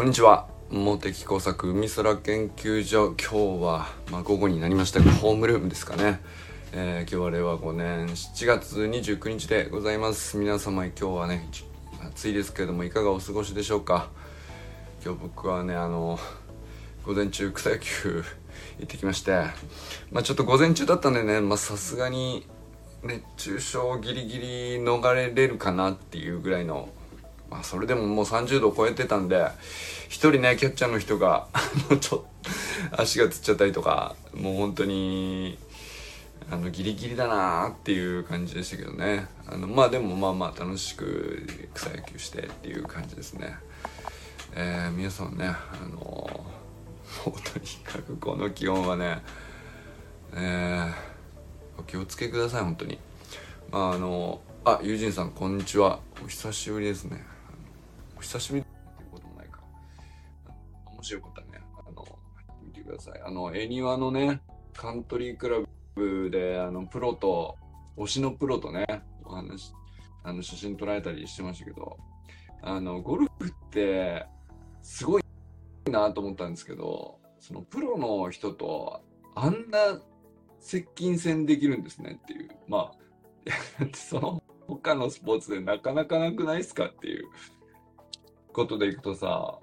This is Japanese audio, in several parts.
こんにちは。茂木工作海空研究所。今日は、まあ、午後になりましたがホームルームですかね、えー、今日は令和5年7月29日でございます。皆様今日はね暑いですけれどもいかがお過ごしでしょうか。今日僕はねあの午前中草野球行ってきましてまあちょっと午前中だったんでねまあさすがに熱中症ギリギリ逃れれるかなっていうぐらいのまあそれでももう30度超えてたんで一人ねキャッチャーの人が もうちょっと足がつっちゃったりとかもう本当にあのギリギリだなーっていう感じでしたけどね。あのまあでもまあまあ楽しく草野球してっていう感じですね。えー、皆さんねあのもうとにかくこの気温はねえー、お気をつけください本当に。まああのあ友人さんこんにちは。お久しぶりですね。お久しぶりっていうこともないか。面白かったね。あの、見てください。あの、恵庭のね、カントリークラブで、あの、プロと、推しのプロとね、お話、あの、写真撮られたりしてましたけど、あの、ゴルフって、すごいなと思ったんですけど、そのプロの人と、あんな接近戦できるんですねっていう。まあ、その他のスポーツでなかなかなくないですかっていうことでいくとさ、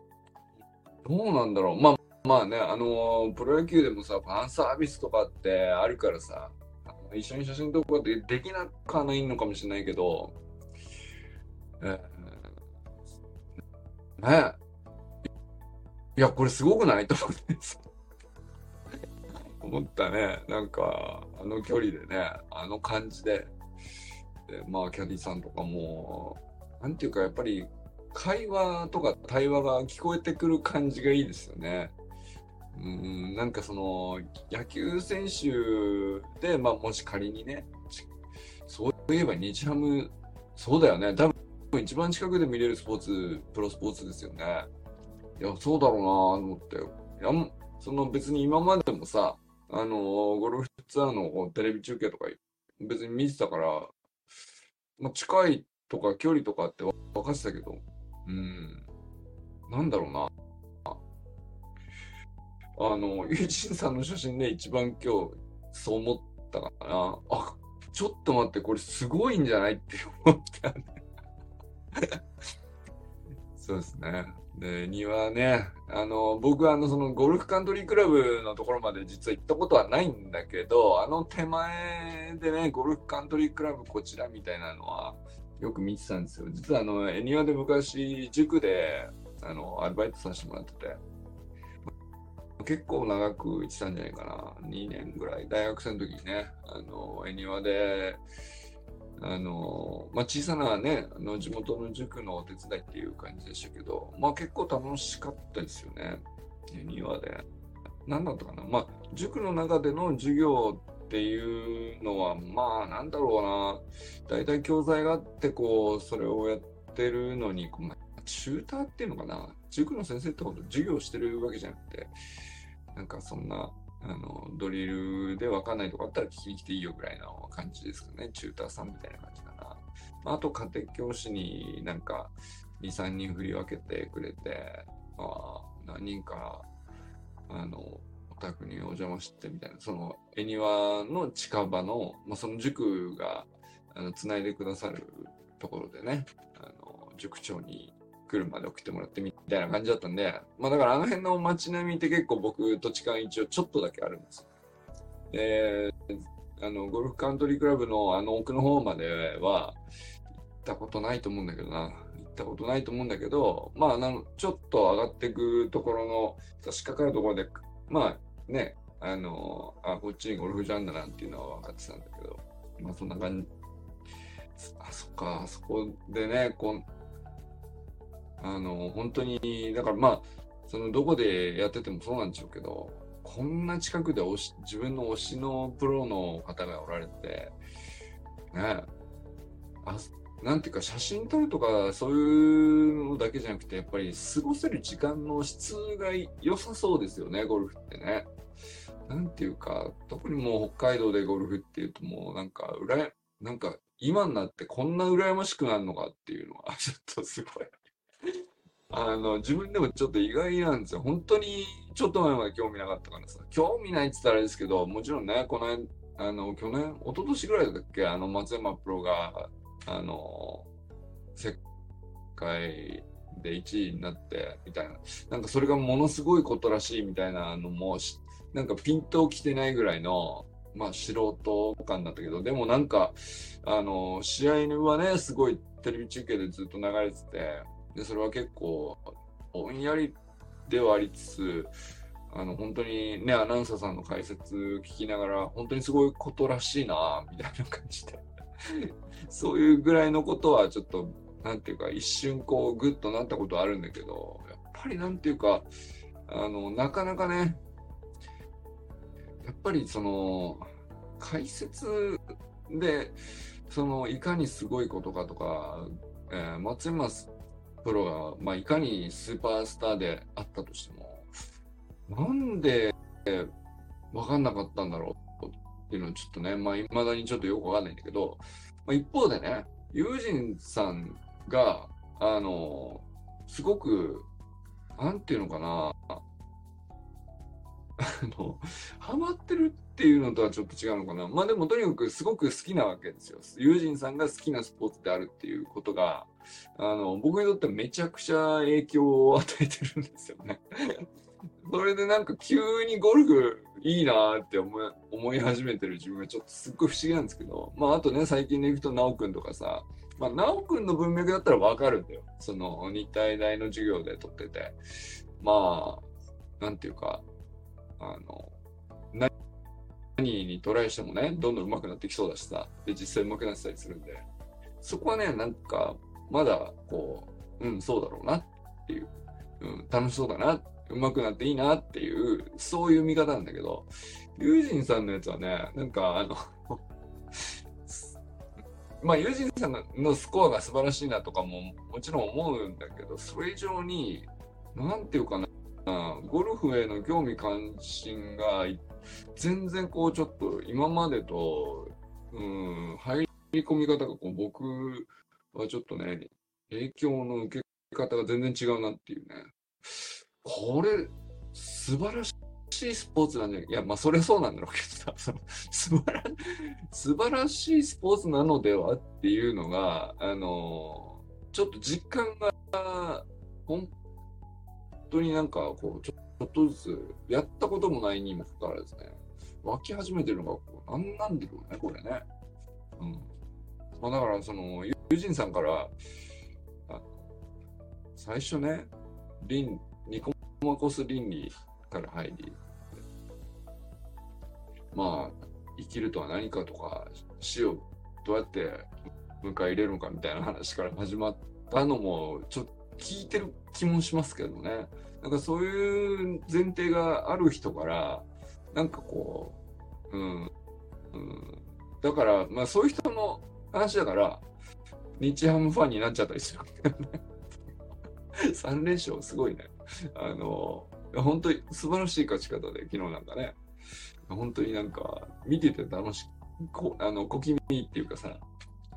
どうなんだろう。まあ、まあね、あのー、プロ野球でもさ、ファンサービスとかってあるからさ、一緒に写真撮ることでできなかないのかもしれないけど、えー、ねいや、これすごくない？と思って思ったね。なんか、あの距離でね、あの感じで、でまあ、キャディさんとかも、なんていうか、やっぱり会話とか対話が聞こえてくる感じがいいですよね。うんなんかその野球選手で、まあ、もし仮にねそういえば日ハムそうだよね。多分一番近くで見れるスポーツプロスポーツですよね。いやそうだろうなと思って。いやその別に今までもさあのゴルフツアーのテレビ中継とか別に見てたから、まあ、近いとか距離とかって分かってたけどうん。なんだろうな。あの、友人さんの写真で一番今日そう思ったかな。あ、ちょっと待って、これすごいんじゃないって思ったね。そうですね。で、庭ね、あの、僕はあの、そのゴルフカントリークラブのところまで実は行ったことはないんだけど、あの手前でね、ゴルフカントリークラブこちらみたいなのは、よく見てたんですよ。実はあの、恵庭で昔、塾で、あの、アルバイトさせてもらってて、結構長く行ってたんじゃないかな。2年ぐらい。大学生の時にね、あの、恵庭で、あの、まあ、小さなね、あの地元の塾のお手伝いっていう感じでしたけど、まあ結構楽しかったですよね。恵庭で。何だったかな。まあ、塾の中での授業っていうのは、まあ、なんだろうな。大体教材があって、こう、それをやってるのに、まあ、チューターっていうのかな。塾の先生ってこと授業してるわけじゃなくて、なんかそんな、あの、ドリルでわかんないとこあったら聞きに来ていいよぐらいの感じですかね。チューターさんみたいな感じかな。あ、あと、家庭教師になんか、2、3人振り分けてくれて、まあ、何人か、あの、宅にお邪魔してみたいな、その恵庭の近場の、まあ、その塾があの繋いでくださるところでね、あの塾長に来るまで送ってもらってみたいな感じだったんで、まあだからあの辺の街並みって結構僕土地勘一応ちょっとだけあるんですよ。で、あの、ゴルフカントリークラブのあの奥の方までは行ったことないと思うんだけどな。行ったことないと思うんだけど、まあ、あのちょっと上がっていくところの差し掛かるところで、まあ、ね、あの、あ、こっちにゴルフジャンだなっていうのは分かってたんだけど、まあそんな感じ、あ、そっか、あそこでね、こんあの、本当に、だからまあ、そのどこでやっててもそうなんでしょうけど、こんな近くで推し自分の推しのプロの方がおられて、ね、あなんていうか写真撮るとかそういうのだけじゃなくてやっぱり過ごせる時間の質が良さそうですよねゴルフってね。なんていうか、特にもう北海道でゴルフっていうともうなんか、うら、なんか今になってこんな羨ましくなるのかっていうのは、ちょっとすごいあの、自分でもちょっと意外なんですよ。本当にちょっと前まで興味なかったからさ。興味ないって言ったらあれですけど、もちろんね、このあの、去年、一昨年ぐらいだっけ、あの、松山プロが、あの、世界で1位になって、みたいな。なんかそれがものすごいことらしいみたいなのも、なんかピントを着てないぐらいの、まあ素人感だったけど、でもなんか、あの、試合はね、すごいテレビ中継でずっと流れてて、で、それは結構、ぼんやりではありつつ、あの、本当にね、アナウンサーさんの解説聞きながら、本当にすごいことらしいな、みたいな感じで。そういうぐらいのことはちょっと、なんていうか、一瞬こう、グッとなったことあるんだけど、やっぱりなんていうか、あの、なかなかね、やっぱりその、解説で、その、いかにすごいことかとか、えー、松山プロが、まあ、いかにスーパースターであったとしても、なんで分かんなかったんだろうっていうのはちょっとね、まあ、未だにちょっとよくわかんないんだけど、まあ、一方でね、友人さんが、あの、すごく、なんていうのかな、あの、ハマってるっていうのとはちょっと違うのかな。まあでもとにかくすごく好きなわけですよ。友人さんが好きなスポーツであるっていうことが、あの、僕にとってめちゃくちゃ影響を与えてるんですよね。それでなんか急にゴルフいいなって思い思い始めてる自分がちょっとすっごい不思議なんですけど、まああとね、最近で行くと直くんとかさ、まあ直くんの文脈だったらわかるんだよ。その日体大の授業で取ってて。まあ、なんていうか、あの、何にトライしてもね、どんどん上手くなってきそうだしさ、で、実際上手くなってたりするんで、そこはね、なんか、まだ、こう、うん、そうだろうなっていう、うん、楽しそうだなって、上手くなっていいなっていう、そういう見方なんだけど、ユージンさんのやつはね、なんか、あの まあ、ユージンさんのスコアが素晴らしいなとかももちろん思うんだけど、それ以上に、なんていうかな、ゴルフへの興味関心が全然こうちょっと今までと、うん、入り込み方がこう僕はちょっとね、影響の受け方が全然違うなっていうね。これ、素晴らしいスポーツなんじゃない？いや、まあそれはそうなんだろうけどさ、その素晴ら素晴らしいスポーツなのではっていうのが、あの、ちょっと実感が本当になんかこう、ちょっとずつ、やったこともないにもかかわらずね、湧き始めてるのが、何なんだろうね、これね。うん。まあ、だから、その、友人さんから、最初ね、倫、ニコマコス倫理から入り、まあ、生きるとは何かとか、死をどうやって迎え入れるのかみたいな話から始まったのも、ちょっと聞いてる気もしますけどね。なんかそういう前提がある人から、なんかこう、うん、うん、だから、まあそういう人の話だから、日ハムファンになっちゃったりするんだよね。3連勝すごいね。あの、本当に素晴らしい勝ち方で、昨日なんかね。本当になんか、見てて楽しこ、あの、小気味っていうかさ、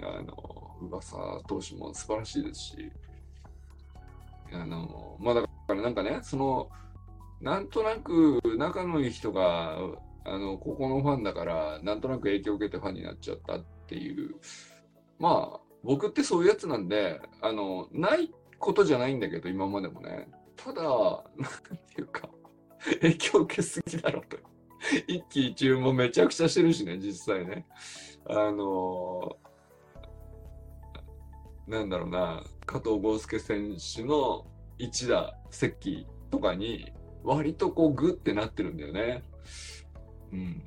あの、噂投手も素晴らしいですし、あの、まあだからなんかね、その、なんとなく仲のいい人が、あの、ここのファンだから、なんとなく影響を受けてファンになっちゃったっていう、まあ、僕ってそういうやつなんで、あの、ないことじゃないんだけど、今までもね。ただ、なんていうか、影響を受けすぎだろうと。一喜一憂もめちゃくちゃしてるしね、実際ね。あのなんだろうな、加藤豪介選手の一打席とかに、割とこうグッてなってるんだよね。うん。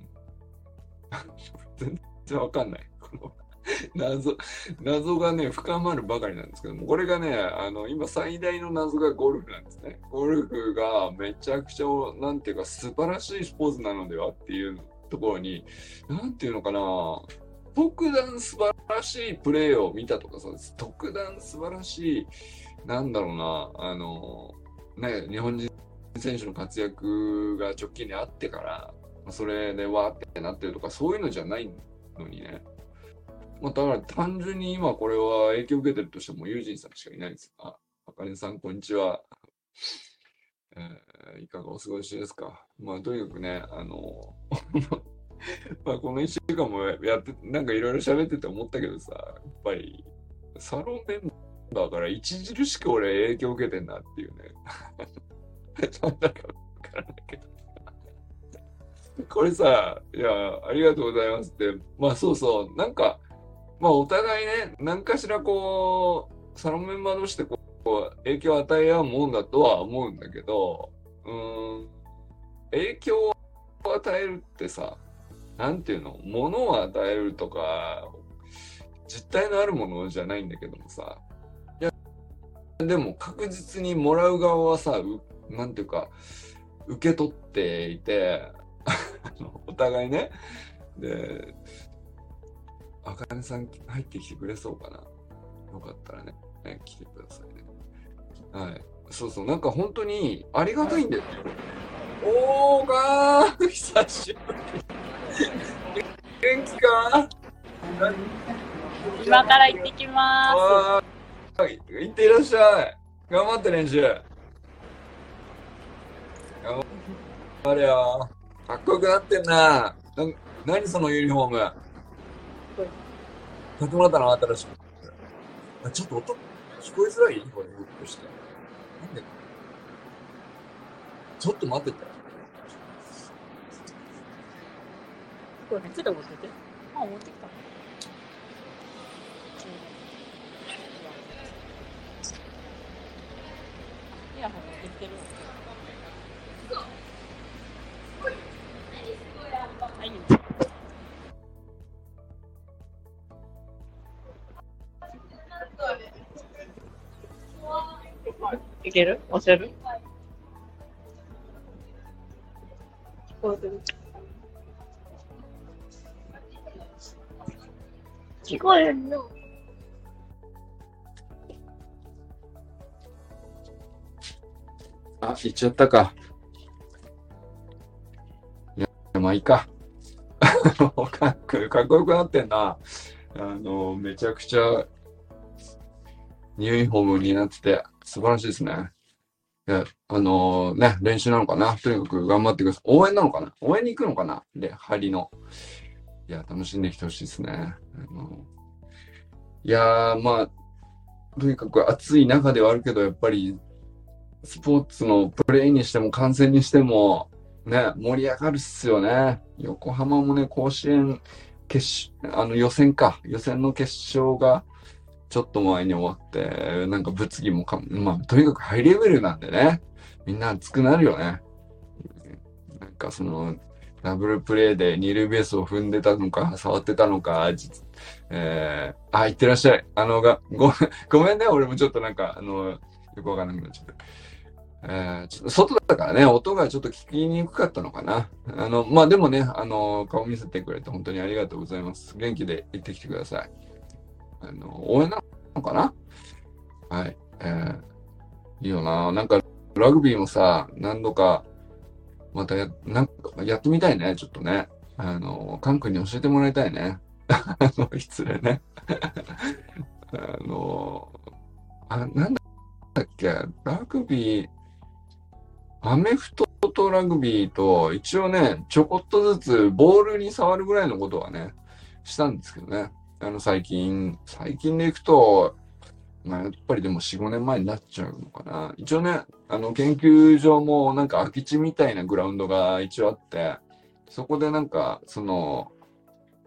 全然わかんない。この 謎、謎がね、深まるばかりなんですけども、これがね、あの、今最大の謎がゴルフなんですね。ゴルフがめちゃくちゃ、なんていうか素晴らしいスポーツなのではっていうところに、なんていうのかな、特段素晴らしいプレーを見たとかさ、特段素晴らしい、なんだろうな、あの、ね、日本人選手の活躍が直近にあってから、それでわーってなってるとか、そういうのじゃないのにね。まあ、だから単純に今これは影響を受けてるとしても、ユージンさんしかいないんですが、ああかねさん、こんにちは。えーいかがお過ごしですか？まあ、とにかくね、あの、まあ、この一週間もやって、なんかいろいろ喋ってて思ったけどさ、やっぱり、サロンメンバーから著しく俺影響を受けてんなっていうね。なんだかわからないけど。これさ、いや、ありがとうございますって、まあそうそう、なんか、まあお互いね、何かしらこう、サロンメンバー同士でこう、影響を与え合うもんだとは思うんだけど、うん、影響を与えるってさ、なんていうの、物を与えるとか、実体のあるものじゃないんだけどもさ、いや、でも確実にもらう側はさ、うなんていうか、受け取っていて、お互いね、で、あかねさん入ってきてくれそうかな。よかったらね、ね来てくださいね。はい。そうそう、なんか本当にありがたいんだよね。おーがー久しぶり。元気か？今から行ってきまあーはい、行っていらっしゃい。頑張って練習。頑張れよ。かっこよくなってんな。な何そのユニフォーム？買ってもらったの新しく。ちょっと音聞こえづらい？これ、動くとして。なんで？ちょっと待ってて。これ、ちょっと持ってて。あ、持ってきた。イヤホン持ってきてる。はい。ける？押せる？聞こえてる聞こえんのあ、行っちゃったか。いや、まあいいか。かっこかっこよくなってんな。あの、めちゃくちゃ、ユニフォームになってて、素晴らしいですね。いや、あのね、練習なのかな？とにかく頑張ってください。応援なのかな？応援に行くのかな？で、張りの。いや、楽しんできてほしいですね。あのいや、まあ、とにかく暑い中ではあるけど、やっぱり、スポーツのプレーにしても観戦にしても、ね、盛り上がるっすよね。横浜もね、甲子園決、あの予選か、予選の決勝がちょっと前に終わって、なんか物議もか、まあ、とにかくハイレベルなんでね、みんな熱くなるよね。なんかその、ダブルプレーで二塁ベースを踏んでたのか、触ってたのか、えー、あ、行ってらっしゃい。あの、が、ごめん、ごめんね、俺もちょっとなんか、あの、よくわかんなくなっちゃった。えー、ちょっと外だったからね、音がちょっと聞きにくかったのかな。あの、まあ、でもね、あの、顔見せてくれて本当にありがとうございます。元気で行ってきてください。あの、応援なのかな？はい。えー、いいよな。なんか、ラグビーもさ、何度か、またや、なんか、やってみたいね、ちょっとね。あの、カン君に教えてもらいたいね。あの、失礼ね。あの、あ、なんだっけ、ラグビー、アメフトとラグビーと、一応ね、ちょこっとずつボールに触るぐらいのことはね、したんですけどね。あの、最近、最近でいくと、まあ、やっぱりでも4、5年前になっちゃうのかな。一応ね、あの、研究所もなんか空き地みたいなグラウンドが一応あって、そこでなんか、その、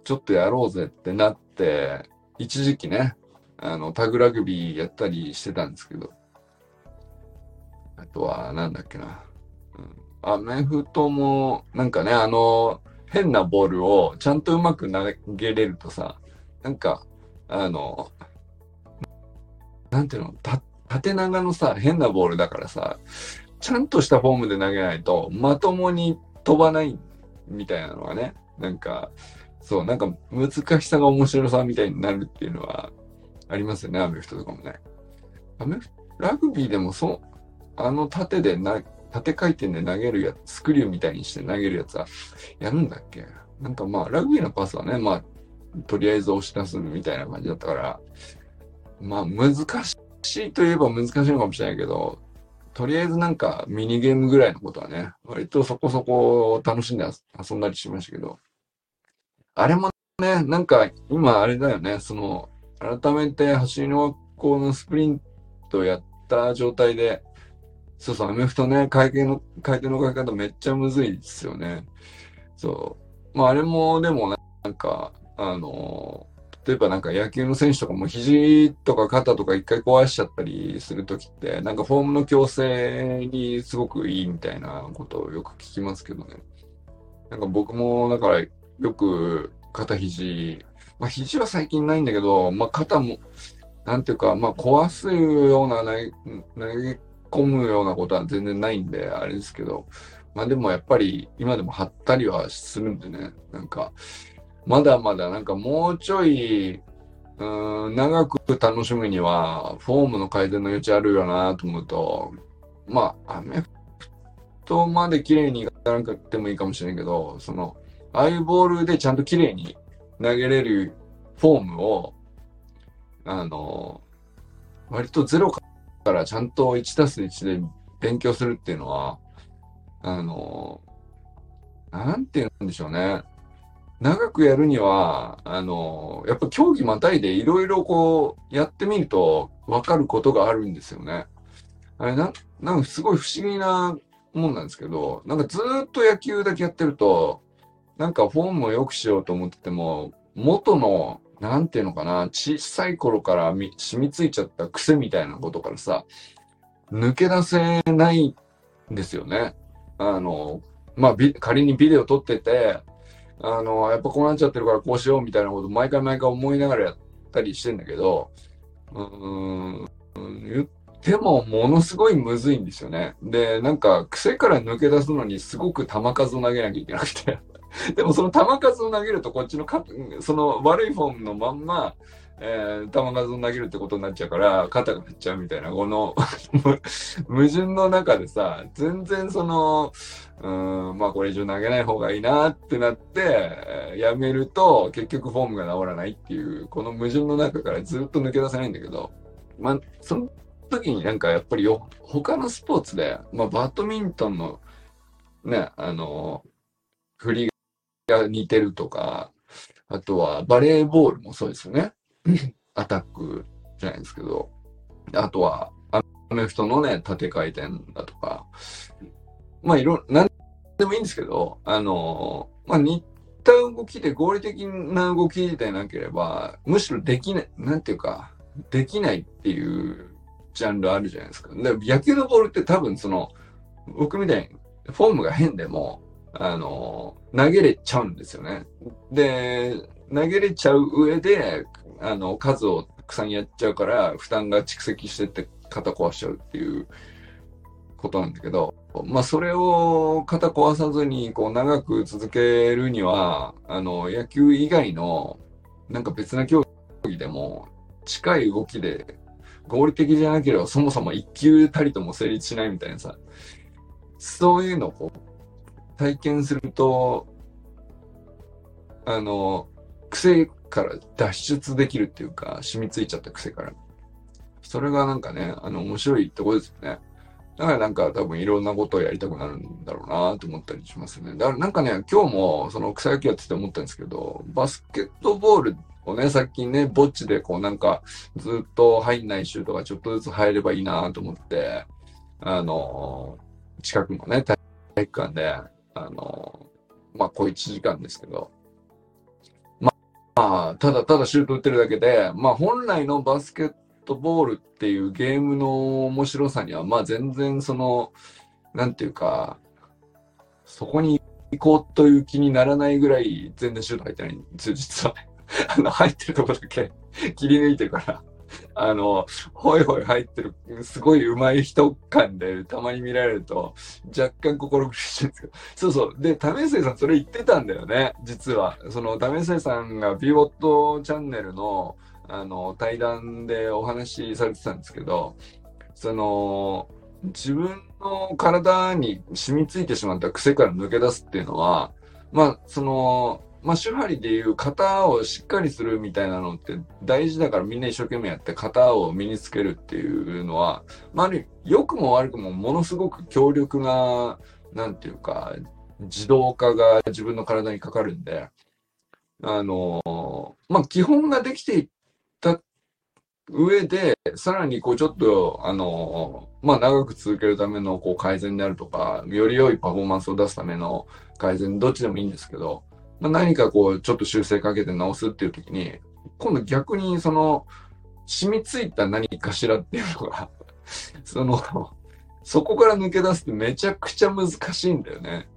ちょっとやろうぜってなって、一時期ね、あの、タグラグビーやったりしてたんですけど、あとは、なんだっけな。うん、アメフトも、なんかね、あの、変なボールをちゃんとうまく投げれるとさ、なんか、あの、なんていうの、た縦長のさ、変なボールだからさ、ちゃんとしたフォームで投げないと、まともに飛ばないみたいなのがね、なんか、そう、なんか難しさが面白さみたいになるっていうのはありますよね、アメフトとかもね。アメフラグビーでもそう、あの縦でな、縦回転で投げるやつ、スクリューみたいにして投げるやつはやるんだっけ？なんかまあ、ラグビーのパスはね、まあ、とりあえず押し出すみたいな感じだったから、まあ、難しいといえば難しいのかもしれないけど、とりあえずなんかミニゲームぐらいのことはね、割とそこそこ楽しんで遊んだりしましたけど、あれもね、なんか今あれだよね、その、改めて走りの学校のスプリントをやった状態で、そうそう、アメフトね、回転の、回転の書き方めっちゃむずいですよね。そう。まああれもでもなんか、あの例えばなんか野球の選手とかも肘とか肩とか一回壊しちゃったりするときって、なんかフォームの矯正にすごくいいみたいなことをよく聞きますけどね。なんか僕もだからよく肩肘、まあ肘は最近ないんだけど、まあ肩も、なんていうか、まあ壊すような投げ投げ込むようなことは全然ないんで、あれですけど、まあでもやっぱり今でも張ったりはするんでね、なんか、まだまだなんかもうちょい、うん、長く楽しむには、フォームの改善の余地あるよなと思うと、まあ、アメフトまで綺麗にいかなくてもいいかもしれないけど、その、ああいうボールでちゃんと綺麗に投げれるフォームを、あの、割とゼロからちゃんと1たす1で勉強するっていうのは、あの、なんて言うんでしょうね。長くやるには、あの、やっぱ競技またいでいろいろこう、やってみると分かることがあるんですよね。あれな、なんかすごい不思議なもんなんですけど、なんかずっと野球だけやってると、なんかフォームを良くしようと思ってても、元の、なんていうのかな、小さい頃から染みついちゃった癖みたいなことからさ、抜け出せないんですよね。あの、まあ、仮にビデオ撮ってて、あの、やっぱこうなっちゃってるからこうしようみたいなこと毎回毎回思いながらやったりしてんだけど、うん、言ってもものすごいむずいんですよね。で、なんか癖から抜け出すのにすごく球数を投げなきゃいけなくて。でもその球数を投げるとこっちのか、その悪いフォームのまんま、えー、球数を投げるってことになっちゃうから、肩が減っちゃうみたいな、この 矛盾の中でさ、全然その、うん、まあこれ以上投げない方がいいなってなって、やめると結局フォームが治らないっていう、この矛盾の中からずっと抜け出せないんだけど、まあその時になんかやっぱりよ、他のスポーツで、まあバドミントンのね、あの、振りが似てるとか、あとはバレーボールもそうですよね。アタックじゃないですけど、あとはアメフトのね、縦回転だとか、まあいろ、なんでもいいんですけど、あの、まあ似た動きで合理的な動きでなければ、むしろできない、なんていうか、できないっていうジャンルあるじゃないですか。で野球のボールって多分その、僕みたいにフォームが変でも、あの、投げれちゃうんですよね。で、投げれちゃう上で、あの、数をたくさんやっちゃうから、負担が蓄積してって肩壊しちゃうっていうことなんだけど、まあ、それを肩壊さずに、こう、長く続けるには、あの、野球以外の、なんか別な競技でも、近い動きで、合理的じゃなければそもそも一球たりとも成立しないみたいなさ、そういうのをこう、体験すると、あの、癖から脱出できるっていうか、染みついちゃった癖から。それがなんかね、あの、面白いとこですよね。だからなんか多分いろんなことをやりたくなるんだろうなと思ったりしますね。だからなんかね、今日もその草野球やってて思ったんですけど、バスケットボールをね、さっきね、ぼっちでこうなんかずっと入んないシュートがちょっとずつ入ればいいなと思って、あの、近くのね、体育館で、あの、まあ、小1時間ですけど、まあ、ただただシュート打ってるだけで、まあ、本来のバスケットボールっていうゲームの面白さには、まあ全然その、なんていうか、そこに行こうという気にならないぐらい全然シュート入ってないんですよ、実は。あの、入ってるとこだけ切り抜いてるから、あの、ほいほい入ってる、すごい上手い人感でたまに見られると、若干心苦しいんですけど。そうそう。で、為末さんそれ言ってたんだよね、実は。その、為末さんがビボットチャンネルの、あの、対談でお話しされてたんですけど、その、自分の体に染みついてしまった癖から抜け出すっていうのは、まあ、その、まあ、手張りでいう型をしっかりするみたいなのって大事だからみんな一生懸命やって型を身につけるっていうのは、まあ、良くも悪くもものすごく強力な、なんていうか、自動化が自分の体にかかるんで、あの、まあ、基本ができていった上で、さらにこうちょっと、あの、まあ、長く続けるためのこう改善であるとか、より良いパフォーマンスを出すための改善、どっちでもいいんですけど、まあ、何かこうちょっと修正かけて直すっていう時に、今度逆にその、染みついた何かしらっていうのが その、そこから抜け出すってめちゃくちゃ難しいんだよね。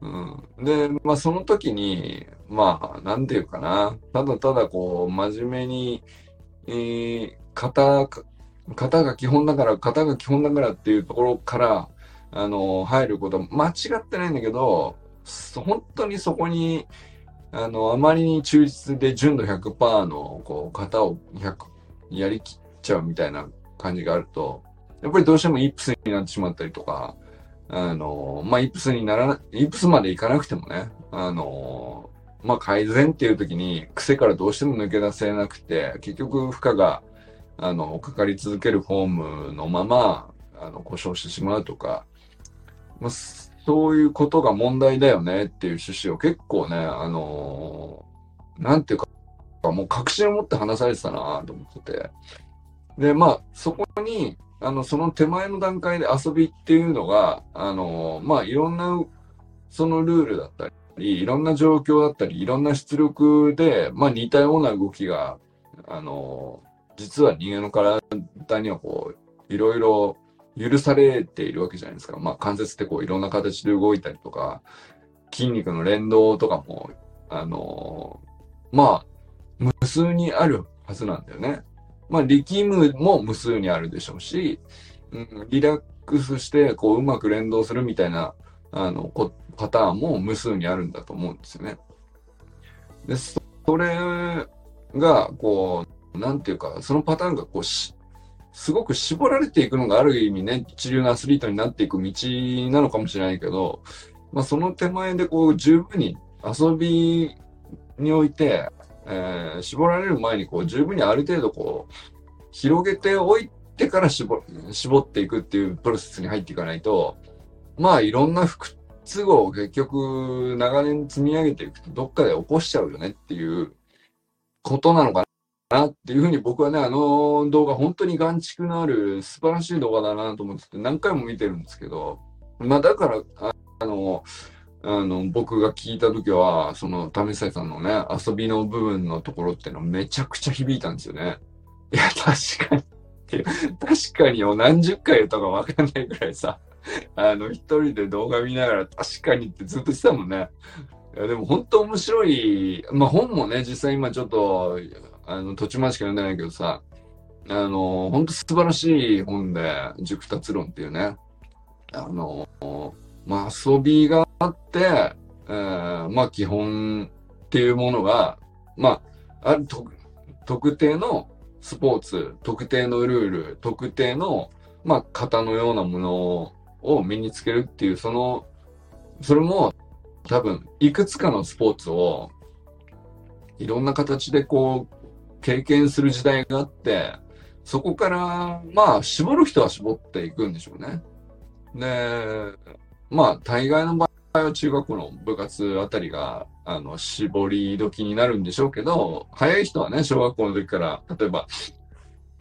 うん。で、まあその時に、まあ、なんていうかな。ただただこう、真面目に、えー、型、型が基本だから、型が基本だからっていうところから、あの、入ることは間違ってないんだけど、本当にそこに、あの、あまりに忠実で純度100%の、こう、型を100、やりきっちゃうみたいな感じがあると、やっぱりどうしてもイップスになってしまったりとか、あの、まあ、イップスになら、イップスまでいかなくてもね、あの、まあ、改善っていう時に癖からどうしても抜け出せなくて、結局負荷が、あの、かかり続けるフォームのまま、あの、故障してしまうとか、まあ、そういうことが問題だよねっていう趣旨を結構ね、あのー、なんていうか、もう確信を持って話されてたなと思ってて。で、まあ、そこに、あの、その手前の段階で遊びっていうのが、あのー、まあ、いろんな、そのルールだったり、いろんな状況だったり、いろんな出力で、まあ、似たような動きが、あのー、実は人間の体にはこう、いろいろ許されているわけじゃないですか。まあ関節ってこういろんな形で動いたりとか、筋肉の連動とかも、あのー、まあ、無数にあるはずなんだよね。まあ力むも無数にあるでしょうし、うん、リラックスしてこううまく連動するみたいな、あの、パターンも無数にあるんだと思うんですよね。で、それが、こう、なんていうか、そのパターンがこうし、すごく絞られていくのがある意味ね、一流のアスリートになっていく道なのかもしれないけど、まあ、その手前でこう十分に遊びにおいて、えー、絞られる前にこう十分にある程度こう広げておいてから絞絞っていくっていうプロセスに入っていかないと、まあいろんな不都合を結局長年積み上げていくとどっかで起こしちゃうよねっていうことなのかななっていうふうに僕はね、あの動画本当に眼蓄のある素晴らしい動画だなと思ってて何回も見てるんですけど、まあだから、あの、あの、僕が聞いた時は、その、為末さんのね、遊びの部分のところっていうのめちゃくちゃ響いたんですよね。いや、確かに。確かによ、何十回とかわかんないぐらいさ、あの、一人で動画見ながら確かにってずっと言ってたもんね。いや、でも本当面白い、まあ本もね、実際今ちょっと、あの、途中までしか読んでないけどさ、あの、本当素晴らしい本で、熟達論っていうね、あの、まあ、遊びがあって、えー、まあ、基本っていうものが、まあ、ある特定のスポーツ、特定のルール、特定の、まあ、型のようなものを身につけるっていう、その、それも多分、いくつかのスポーツを、いろんな形でこう、経験する時代があって、そこから、まあ、絞る人は絞っていくんでしょうね。で、まあ、大概の場合は中学校の部活あたりが、あの、絞り時になるんでしょうけど、早い人はね、小学校の時から、例えば、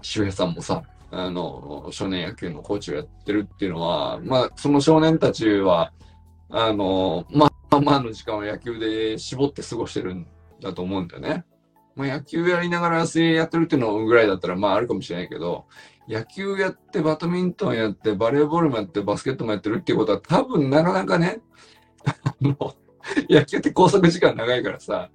周平さんもさ、あの、少年野球のコーチをやってるっていうのは、まあ、その少年たちは、あの、まあ、まあの時間を野球で絞って過ごしてるんだと思うんだよね。まあ、野球やりながら水泳やってるっていうのぐらいだったらまああるかもしれないけど、野球やってバドミントンやってバレーボールもやってバスケットもやってるっていうことは多分なかなかね、あの、野球って拘束時間長いからさ、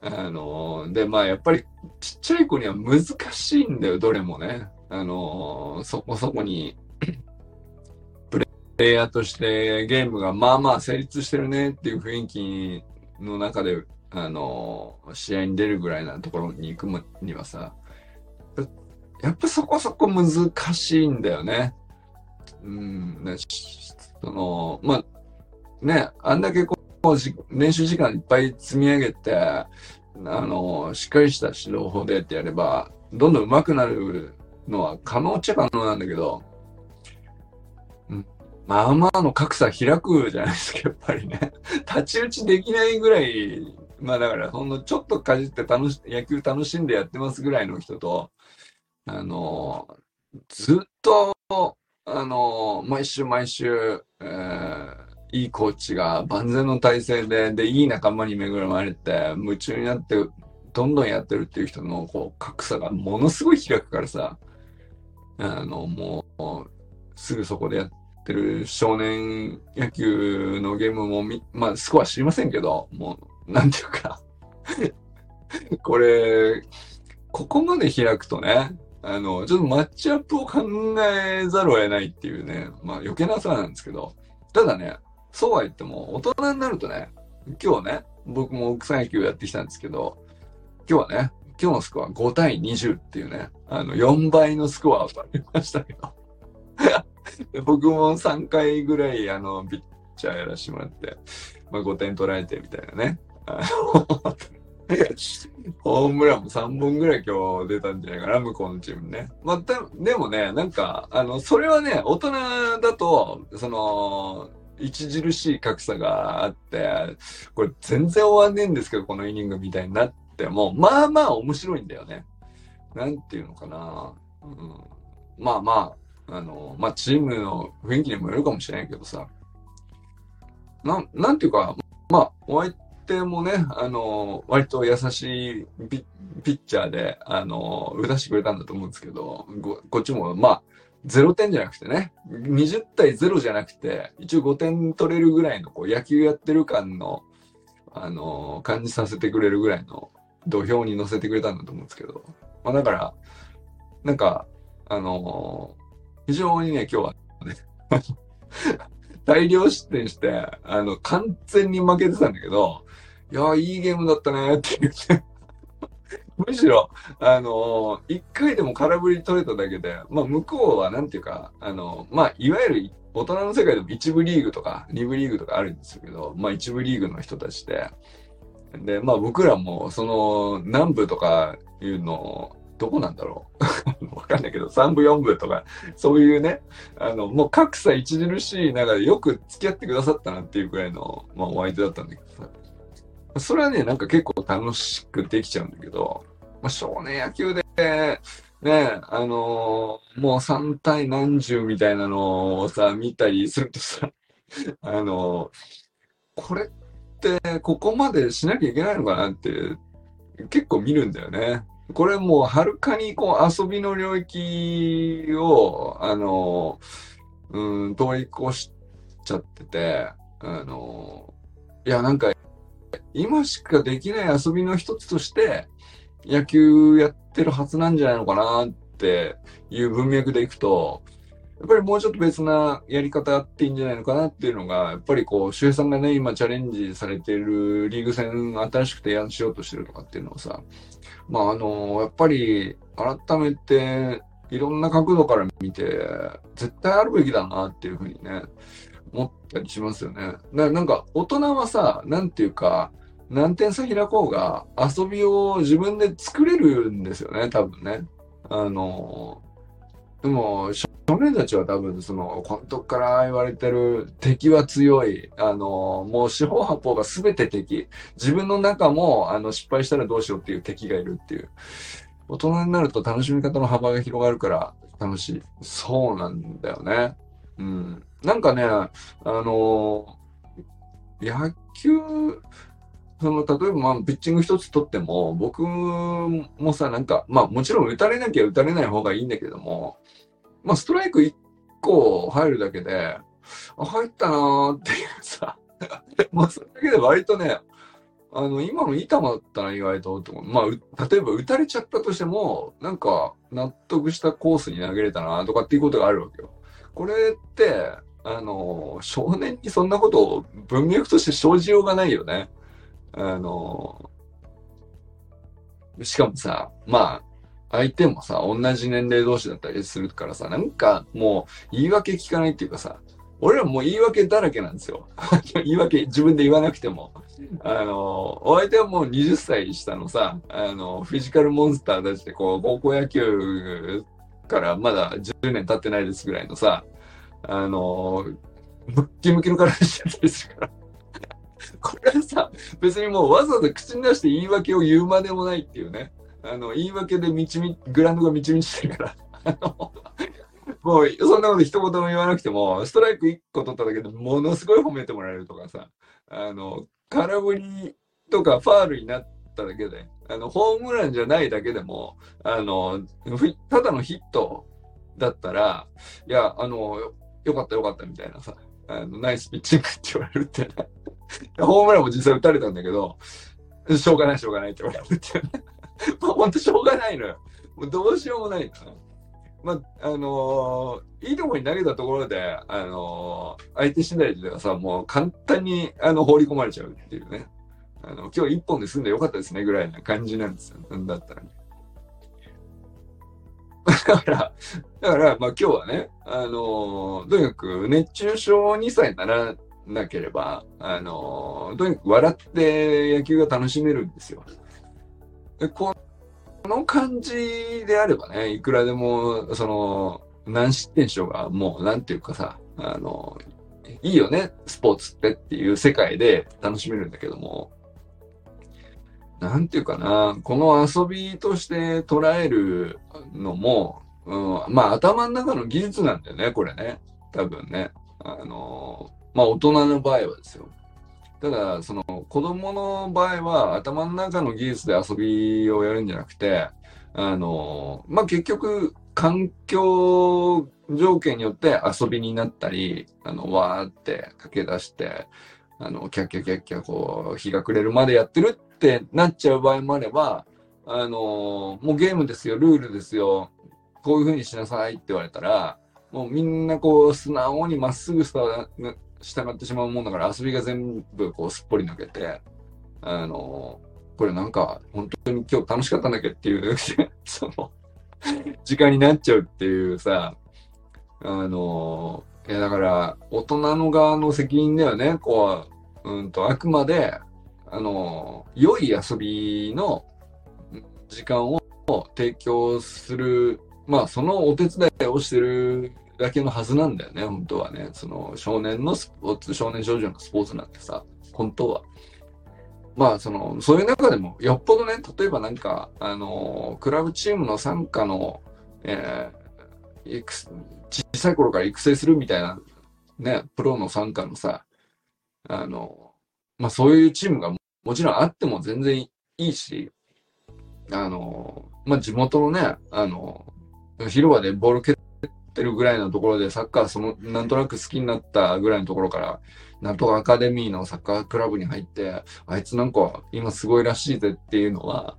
あの、で、まあやっぱりちっちゃい子には難しいんだよ、どれもね。あの、そこそこに プレイヤーとしてゲームがまあまあ成立してるねっていう雰囲気の中であの、試合に出るぐらいなところに行くにはさ、やっぱそこそこ難しいんだよね。うん、ね、その、まあ、ね、あんだけこじ練習時間いっぱい積み上げて、あの、しっかりした指導法でってやれば、どんどん上手くなるのは可能っちゃ可能なんだけど、うん、まあまあの格差開くじゃないですか、やっぱりね。太刀打ちできないぐらい、まあだから、ほんのちょっとかじって楽し、野球楽しんでやってますぐらいの人と、あの、ずっと、あの、毎週毎週、えーいいコーチが万全の体制で、で、いい仲間に恵まれて、夢中になって、どんどんやってるっていう人の、こう、格差がものすごい開くからさ、あの、もう、すぐそこでやってる少年野球のゲームも、まあ、スコア知りませんけど、もう、なんていうかこれ、ここまで開くとね、あの、ちょっとマッチアップを考えざるを得ないっていうね、まあ余計なさなんですけど、ただね、そうは言っても、大人になるとね、今日ね、僕も草野球やってきたんですけど、今日はね、今日のスコア5対20っていうね、あの、4倍のスコアを取りましたけど。僕も3回ぐらい、あの、ピッチャーやらせてもらって、まあ5点取られてみたいなね。ホームランも3本ぐらい今日出たんじゃないかな、向こうのチームね。まあ、でもね、なんか、あの、それはね、大人だと、その、著しい格差があって、これ全然終わんねえんですけど、このイニングみたいになっても、まあまあ面白いんだよね。なんていうのかな。うん、まあまあ、あの、まあチームの雰囲気にもよるかもしれないけどさ。なん、なんていうか、まあ、お相手手もね、あの、割と優しいピッチャーで、あの、打たしてくれたんだと思うんですけど、ここっちも、まあ、0点じゃなくてね、20対0じゃなくて、一応5点取れるぐらいのこう野球やってる感の、あの感じさせてくれるぐらいの土俵に乗せてくれたんだと思うんですけど、まあだから、なんか、あの非常にね、今日はね、大量失点して、あの、完全に負けてたんだけど、いや、いいゲームだったねっていうね。むしろ、あのー一回でも空振り取れただけで、まあ、向こうはなんていうか、あのまあ、いわゆる大人の世界でも一部リーグとか二部リーグとかあるんですけど、まあ、一部リーグの人たちで、で、まあ、僕らも、その、南部とかいうの、どこなんだろう？わかんないけど、3部4部とか、そういうね、あの、もう格差著しい中でよく付き合ってくださったなっていうくらいの、まあ、お相手だったんだけどさ。それはね、なんか結構楽しくできちゃうんだけど、まあ、少年野球で、ね、あのーもう3対何十みたいなのをさ、見たりするとさ、あのーこれってここまでしなきゃいけないのかなって結構見るんだよね。これもうはるかにこう遊びの領域を、あのーうん、通り越しちゃってて、あのいや、なんか、今しかできない遊びの一つとして、野球やってるはずなんじゃないのかなっていう文脈でいくと、やっぱりもうちょっと別なやり方あっていいんじゃないのかなっていうのが、やっぱりこう、周平さんがね、今チャレンジされてるリーグ戦、新しく提案しようとしてるとかっていうのをさ、まああの、やっぱり改めていろんな角度から見て、絶対あるべきだなっていうふうにね、思ったりしますよね。だからなんか大人はさ、なんていうか、何点差開こうが遊びを自分で作れるんですよね、多分ね。あの、でも、少年たちは多分その監督から言われてる敵は強い。あの、もう四方八方が全て敵。自分の中もあの失敗したらどうしようっていう敵がいるっていう。大人になると楽しみ方の幅が広がるから楽しい。そうなんだよね。うん。なんかね、あの、野球、その、例えば、まあ、ピッチング一つ取っても、僕もさ、なんか、まあ、もちろん打たれなきゃ打たれない方がいいんだけども、まあ、ストライク1個入るだけで、あ、入ったなーっていうさ、もうそれだけで割とね、あの、今のいい球だったな、意外と、とまあ、例えば打たれちゃったとしても、なんか、納得したコースに投げれたな、とかっていうことがあるわけよ。これって、あの、少年にそんなことを文脈として生じようがないよね。あの、しかもさ、まあ、相手もさ、同じ年齢同士だったりするからさ、なんかもう言い訳聞かないっていうかさ、俺らもう言い訳だらけなんですよ。言い訳自分で言わなくても。あの、お相手はもう20歳下のさ、あの、フィジカルモンスターたちで、こう、高校野球からまだ10年経ってないですぐらいのさ、あの、ムッキムキの体してたりするから。これはさ、別にもうわざわざ口に出して言い訳を言うまでもないっていうね。あの、言い訳で道み、グラウンドが満ち満ちてるから。あの、もう、そんなこと一言も言わなくても、ストライク1個取っただけでものすごい褒めてもらえるとかさ、あの、空振りとかファールになっただけで、あの、ホームランじゃないだけでも、あの、ただのヒットだったら、いや、あの、よかったよかったみたいなさ、あのナイスピッチングって言われるってね。ホームランも実際打たれたんだけど、しょうがないしょうがないって言われるってね。まあ、ほんとしょうがないのよ。もうどうしようもないの。まあ、あのー、いいところに投げたところで、あのー、相手次第ではさ、もう簡単にあの放り込まれちゃうっていうね。あの、今日一本で済んでよかったですねぐらいな感じなんですよ。なんだったらね。だから、だから、まあ今日はね、あのー、とにかく熱中症にさえならなければ、あのとにかく笑って野球が楽しめるんですよ。でこの感じであればね、いくらでも、その、何失点しようが、もう、なんていうかさ、あの、いいよね、スポーツってっていう世界で楽しめるんだけども、なんていうかな、この遊びとして捉えるのも、うん、まあ頭の中の技術なんだよね、これね。多分ね。あの、まあ大人の場合はですよ。ただ、その子供の場合は頭の中の技術で遊びをやるんじゃなくて、あの、まあ、結局、環境条件によって遊びになったり、あの、わーって駆け出して、あの、キャッキャキャッキャこう、日が暮れるまでやってるってなっちゃう場合もあれば、あの、もうゲームですよ、ルールですよ、こういう風にしなさいって言われたら、もうみんなこう、素直にまっすぐ従ってしまうもんだから遊びが全部こうすっぽり抜けて、あの、これなんか本当に今日楽しかったんだっけっていう その、時間になっちゃうっていうさ、あの、いやだから大人の側の責任ではね、こう、うんと、あくまで、あの、良い遊びの時間を提供する、まあそのお手伝いをしてるだけのはずなんだよね、本当はね。その少年のスポーツ、少年少女のスポーツなんてさ、本当は。まあ、その、そういう中でも、よっぽどね、例えばなんか、あの、クラブチームの参加の、えー、小さい頃から育成するみたいな、ね、プロの参加のさ、あの、まあそういうチームがもちろんあっても全然いいし、あの、まあ地元のね、あの、広場でボール蹴ってるぐらいのところでサッカーそのなんとなく好きになったぐらいのところからなんとかアカデミーのサッカークラブに入ってあいつなんか今すごいらしいぜっていうのは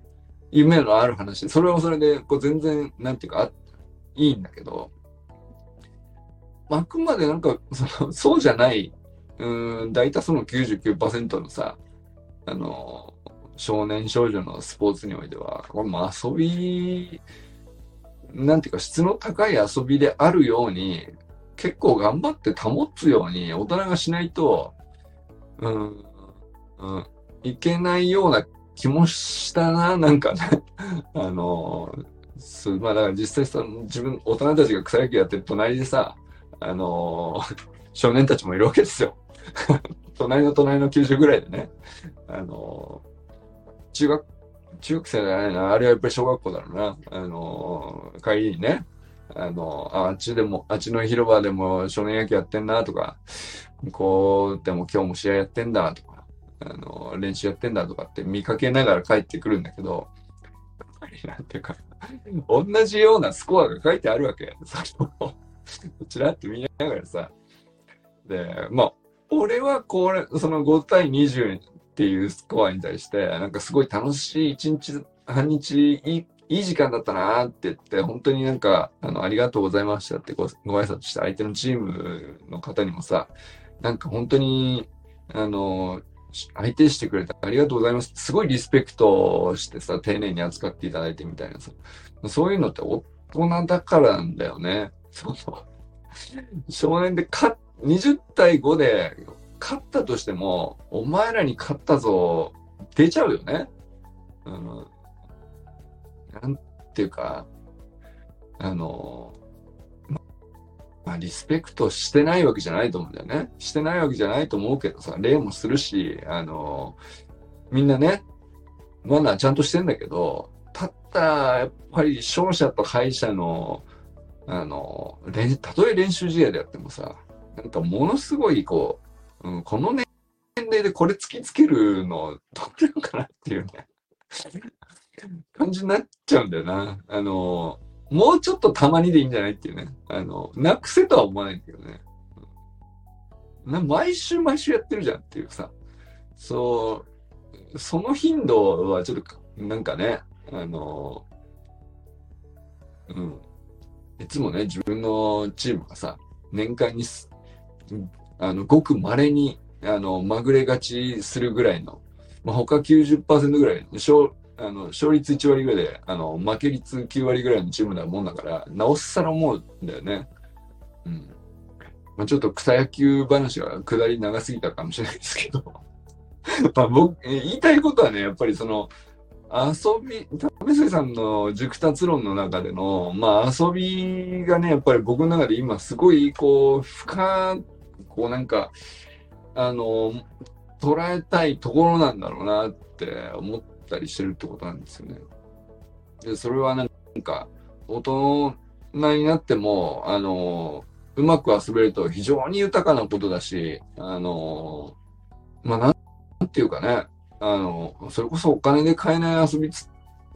夢のある話。それはそれでこう全然なんていうかいいんだけど。あくまでなんかその そうじゃないうん大多数の99%のさあの少年少女のスポーツにおいてはこれも遊びなんていうか質の高い遊びであるように、結構頑張って保つように大人がしないと、うん、うん、いけないような気もしたな、なんかね。あの、まあだから実際さ、自分、大人たちが草野球やってる隣でさ、あの、少年たちもいるわけですよ。隣の隣の球場ぐらいでね、あの、中学中学生じゃないな、あれはやっぱり小学校だろうな。あのー、帰りにね、あの、あっちでも、あっちの広場でも少年野球やってんなとか、こうでも今日も試合やってんだとか、あの、練習やってんだとかって見かけながら帰ってくるんだけど、やっぱりなんていうか、同じようなスコアが書いてあるわけ。その、ちらって見ながらさ。で、まあ、俺はこれ、その5対20っていうスコアに対して、なんかすごい楽しい一日、半日いい、いい時間だったなって言って、本当になんか、あの、ありがとうございましたってごご挨拶した相手のチームの方にもさ、なんか本当に、あの、相手してくれてありがとうございます。すごいリスペクトしてさ、丁寧に扱っていただいてみたいなさ。そういうのって大人だからなんだよね。そうそう。少年で勝20対5で勝ったとしても、お前らに勝ったぞ、出ちゃうよね。うん。なんていうか、あの、まあ、リスペクトしてないわけじゃないと思うんだよね。してないわけじゃないと思うけどさ、礼もするし、あの、みんなね、マナーちゃんとしてんだけど、たった、やっぱり勝者と敗者の、あの、練たとえ練習試合でやってもさ、なんかものすごいこう、うん、この年齢でこれ突きつけるの、どうなのかなっていうね、感じになっちゃうんだよな。あの、もうちょっとたまにでいいんじゃないっていうね。あの、なくせとは思わないんだけどね。な毎週毎週やってるじゃんっていうさ。そう、その頻度はちょっと、なんかね、あの、うん。いつもね、自分のチームがさ、年間に、あの、ごく稀に、あの、まぐれ勝ちするぐらいの、まあ、他90%ぐらい、勝、あの、勝率1割ぐらいで、あの、負け率9割ぐらいのチームなもんだから、なおさら思うんだよね。うん。まあ、ちょっと草野球話は下り長すぎたかもしれないですけど。まあ僕、言いたいことはね、やっぱりその、遊び、為末さんの熟達論の中での、まあ遊びがね、やっぱり僕の中で今すごい、こう、深、こうなんか、あの、捉えたいところなんだろうなって思ったりしてるってことなんですよね。で、それはなんか、大人になっても、あの、うまく遊べると非常に豊かなことだし、あの、まあ、なんなんていうかね、あの、それこそお金で買えない遊びつ、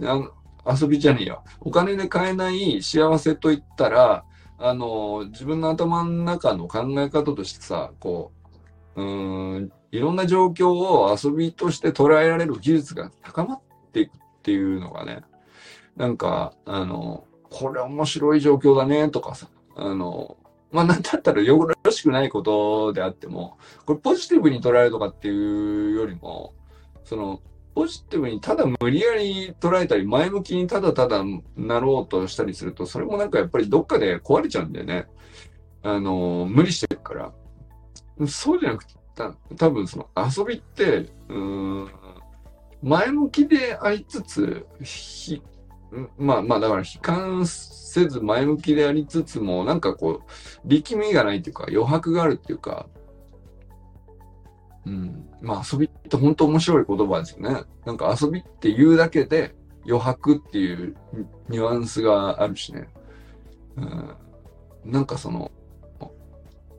あ遊びじゃねえよ。お金で買えない幸せといったら、あの、自分の頭の中の考え方としてさ、こう、うん、いろんな状況を遊びとして捉えられる技術が高まっていくっていうのがね、なんか、あの、これ面白い状況だねとかさ、あの、まあ、なんだったらよろしくないことであっても、これポジティブに捉えるとかっていうよりも、その、ポジティブにただ無理やり捉えたり、前向きにただただなろうとしたりすると、それもなんかやっぱりどっかで壊れちゃうんだよね。あの、無理してるから。そうじゃなくて、た多分その遊びって、うん、前向きでありつつ、ひまあまあだから悲観せず前向きでありつつも、なんかこう、力みがないっていうか余白があるっていうか、うん。まあ遊びって本当面白い言葉ですよね。なんか遊びって言うだけで余白っていうニュアンスがあるしね。うん。なんかその、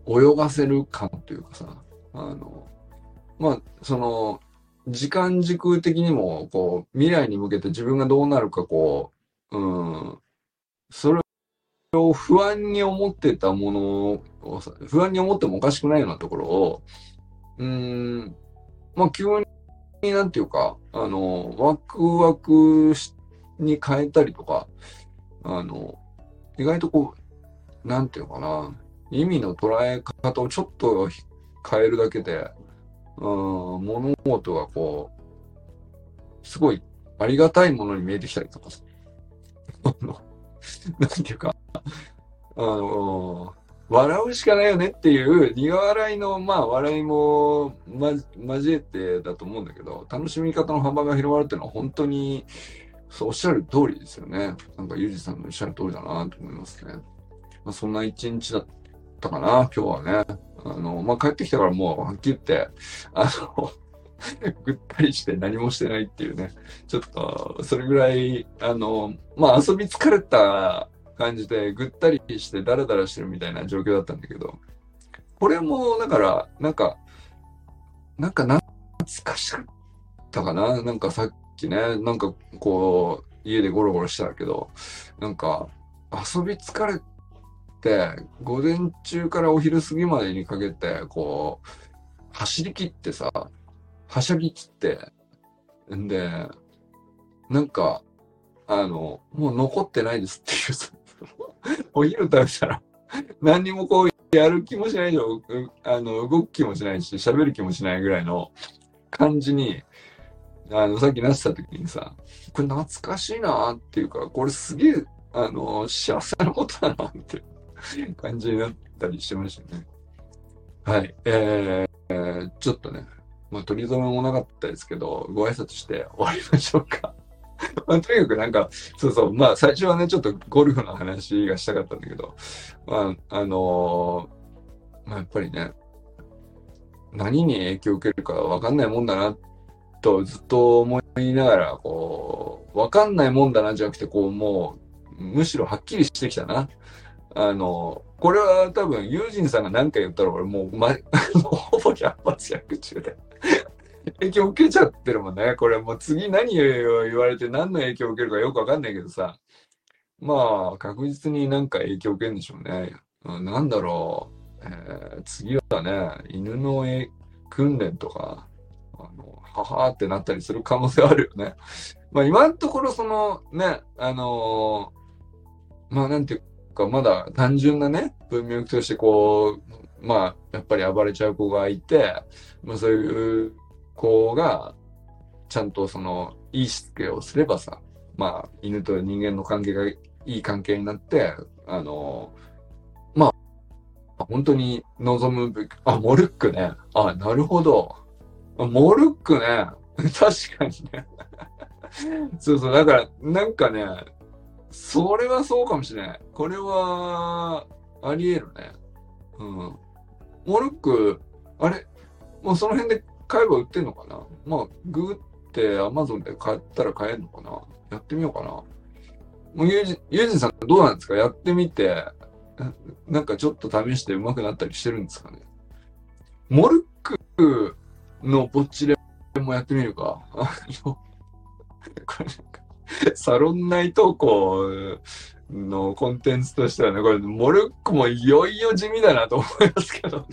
泳がせる感というかさ、あの、まあその、時間軸的にも、こう、未来に向けて自分がどうなるか、こう、うん、それを不安に思ってたものを、不安に思ってもおかしくないようなところを、うん、まあ、急になんていうか、あの、ワクワクしに変えたりとか、あの、意外とこう、なんていうのかな、意味の捉え方をちょっと変えるだけで、うん、物事がこう、すごいありがたいものに見えてきたりとか、あ のなんていうか、あの、笑うしかないよねっていう苦笑いの、まあ、笑いも、ま、交えてだと思うんだけど、楽しみ方の幅が広がるっていうのは本当に、そうおっしゃる通りですよね。なんか、ゆうじさんのおっしゃる通りだなと思いますね。まあ、そんな一日だったかな、今日はね。あの、まあ、帰ってきたからもう、はっきり言って、あの、ぐったりして何もしてないっていうね。ちょっと、それぐらい、あの、まあ、遊び疲れた感じで、ぐったりしてダラダラしてるみたいな状況だったんだけど、これも、だから、なんか、なんか懐かしかったかな？なんかさっきね、なんかこう、家でゴロゴロしたけど、なんか、遊び疲れて、午前中からお昼過ぎまでにかけて、こう、走り切ってさ、はしゃぎ切って、んで、なんか、あの、もう残ってないですっていうさ、お昼食べたら、何にもこう、やる気もしないでし、うあの、動く気もしないし、喋る気もしないぐらいの感じに、あの、さっきなってた時にさ、これ懐かしいなっていうか、これすげえ、あの、幸せなことだなって 感じになったりしてましたね。はい。えー、ちょっとね、まあ、取り留めもなかったですけど、ご挨拶して終わりましょうか。まあ、とにかくなんか、そうそう、まあ、最初はね、ちょっとゴルフの話がしたかったんだけど、まあ、あのーまあ、やっぱりね、何に影響を受けるかわかんないもんだな、とずっと思いながら、こう、わかんないもんだなじゃなくて、こう、もう、むしろはっきりしてきたな。あの、これは多分、ユージンさんが何か言ったら、俺もう、ま、ほぼ100発100中で。影響受けちゃってるもんね。これもう次何を言われて何の影響を受けるかよくわかんないけどさ。まあ、確実になんか影響を受けるんでしょうね。うんなんだろう。えー次はね、犬のえ訓練とか、あの、はってなったりする可能性あるよね。まあ今のところそのね、あのーまあなんていうか、まだ単純なね、文脈としてこう、まあやっぱり暴れちゃう子がいて、まあそういう子が、ちゃんとその、いいしつけをすればさ、まあ犬と人間の関係がいい関係になって、あのまあ、本当に望むべき、あ、モルックね。あ、なるほど。モルックね。確かにね。そうそう、だから、なんかね、それはそうかもしれない。これは、あり得るね。うん。モルック、あれ？もうその辺で買えば売ってんのかな？まあ、グーってアマゾンで買ったら買えるのかな？やってみようかな。もうユージ、ユージさんどうなんですか？やってみて、なんかちょっと試して上手くなったりしてるんですかね？モルックのぼっちでもやってみるか。あの、これなんか、サロン内投稿のコンテンツとしてはね、これ、モルックもいよいよ地味だなと思いますけどね。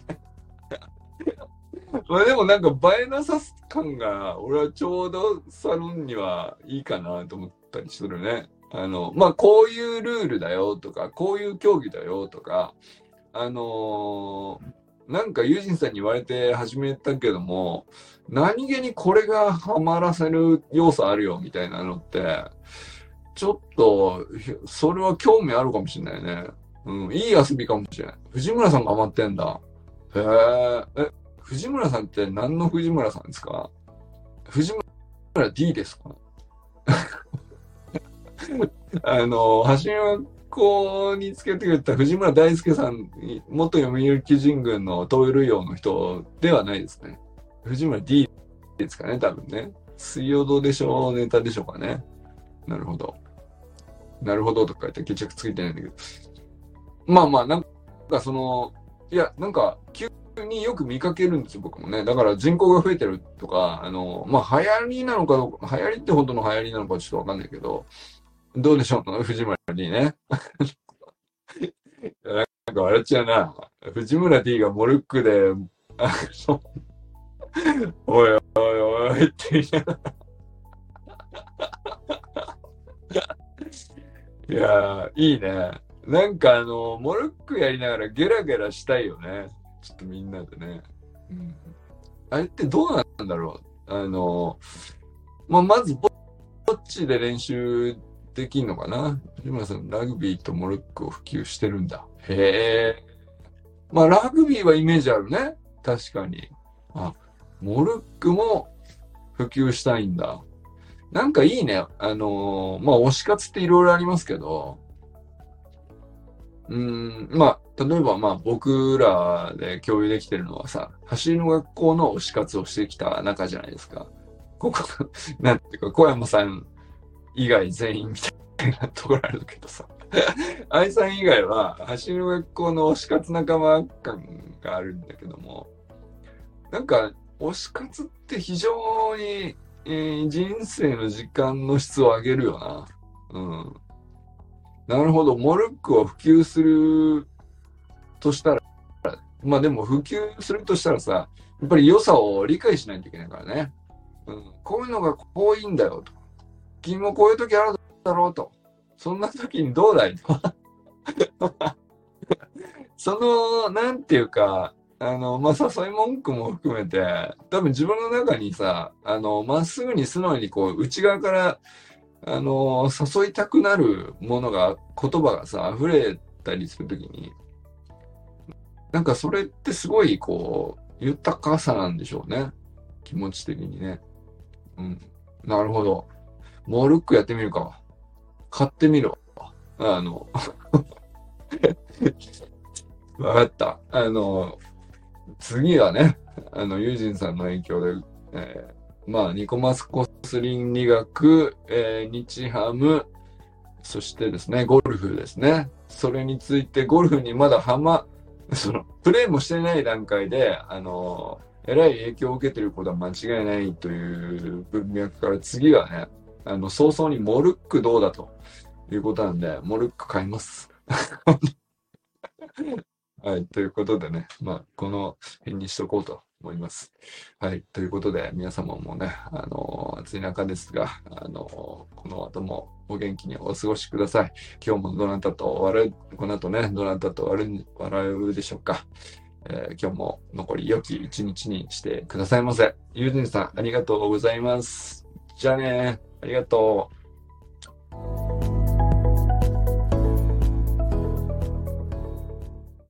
まあでもなんか映えなさ感が、俺はちょうどサロンにはいいかなと思ったりするね。あの、まあこういうルールだよとか、こういう競技だよとか、あのーなんかユージンさんに言われて始めたけども、何気にこれがハマらせる要素あるよみたいなのって、ちょっと、それは興味あるかもしれないね。うん、いい遊びかもしれない。藤村さんがハマってんだ。へえ。え、藤村さんって何の藤村さんですか？藤村 D ですか？あの、橋本校につけてくれた藤村大輔さん、元読売巨人軍の東類王の人ではないですね。藤村 D ですかね、多分ね。水曜どうでしょうネタでしょうかね。なるほど。なるほどとか言って決着ついてないんだけど。まあまあ、なんかその、いや、なんか、急によく見かけるんですよ、僕もね。だから人口が増えてるとか、あの、まあ流行りなのかどうか、流行りってほどの流行りなのかちょっとわかんないけど、どうでしょう藤村 D ね。なんか笑っちゃうな。藤村 D がモルックで、あの、おいおいおいって言いながら。いや、いいね。なんかあの、モルックやりながらゲラゲラしたいよね。ちょっとみんなでね。うん、あれってどうなんだろう？あの、まあ、まずぼ、ぼっちで練習できんのかな？藤村さん、ラグビーとモルックを普及してるんだ。へえ。まあ、ラグビーはイメージあるね。確かに。あ、モルックも普及したいんだ。なんかいいね。あのーまあ、推し活っていろいろありますけど、うーん、まあ、例えばまあ僕らで共有できてるのはさ、走りの学校の推し活をしてきた中じゃないですか。ここ、なんていうか、小山さん以外全員みたいなところあるけどさ。愛さん以外は、走りの学校の推し活仲間感があるんだけども、なんか、推し活って非常に、えー人生の時間の質を上げるよな。うん。なるほど。モルックを普及するとしたら、まあでも普及するとしたらさ、やっぱり良さを理解しないといけないからね。うん。こういうのがこういいんだよと。君もこういう時あるだろうと。そんな時にどうだいと。その、なんていうか、あの、まあ、誘い文句も含めて、多分自分の中にさ、あの、まっすぐに素直にこう、内側から、あの、誘いたくなるものが、言葉がさ、溢れたりするときに、なんかそれってすごいこう、豊かさなんでしょうね。気持ち的にね。うん。なるほど。モルックやってみるか。買ってみる。あの、わかった。あの、次はね、あの、ユージンさんの影響で、えーまあ、ニコマスコスリン理学、えー日ハム、そしてですね、ゴルフですね。それについて、ゴルフにまだはま、その、プレーもしてない段階で、あの、えらい影響を受けてることは間違いないという文脈から次はね、あの、早々にモルックどうだということなんで、モルック買います。はい、ということでね、まあ、この辺にしとこうと思います。はい、ということで、皆様もね、あの、暑い中ですが、あの、この後もお元気にお過ごしください。今日もどなたと笑う、この後ね、どなたと笑うでしょうか。えー今日も残り良き一日にしてくださいませ。ゆうじんさん、ありがとうございます。じゃあね、ありがとう。